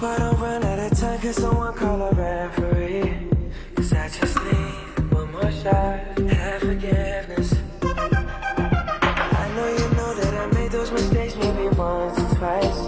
hope I don't run out of time, cause someone call a referee. Cause I just need one more shot, have forgiveness. I know you know that I made those mistakes maybe once or twice.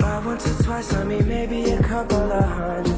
By once or twice, I mean maybe a couple of hundred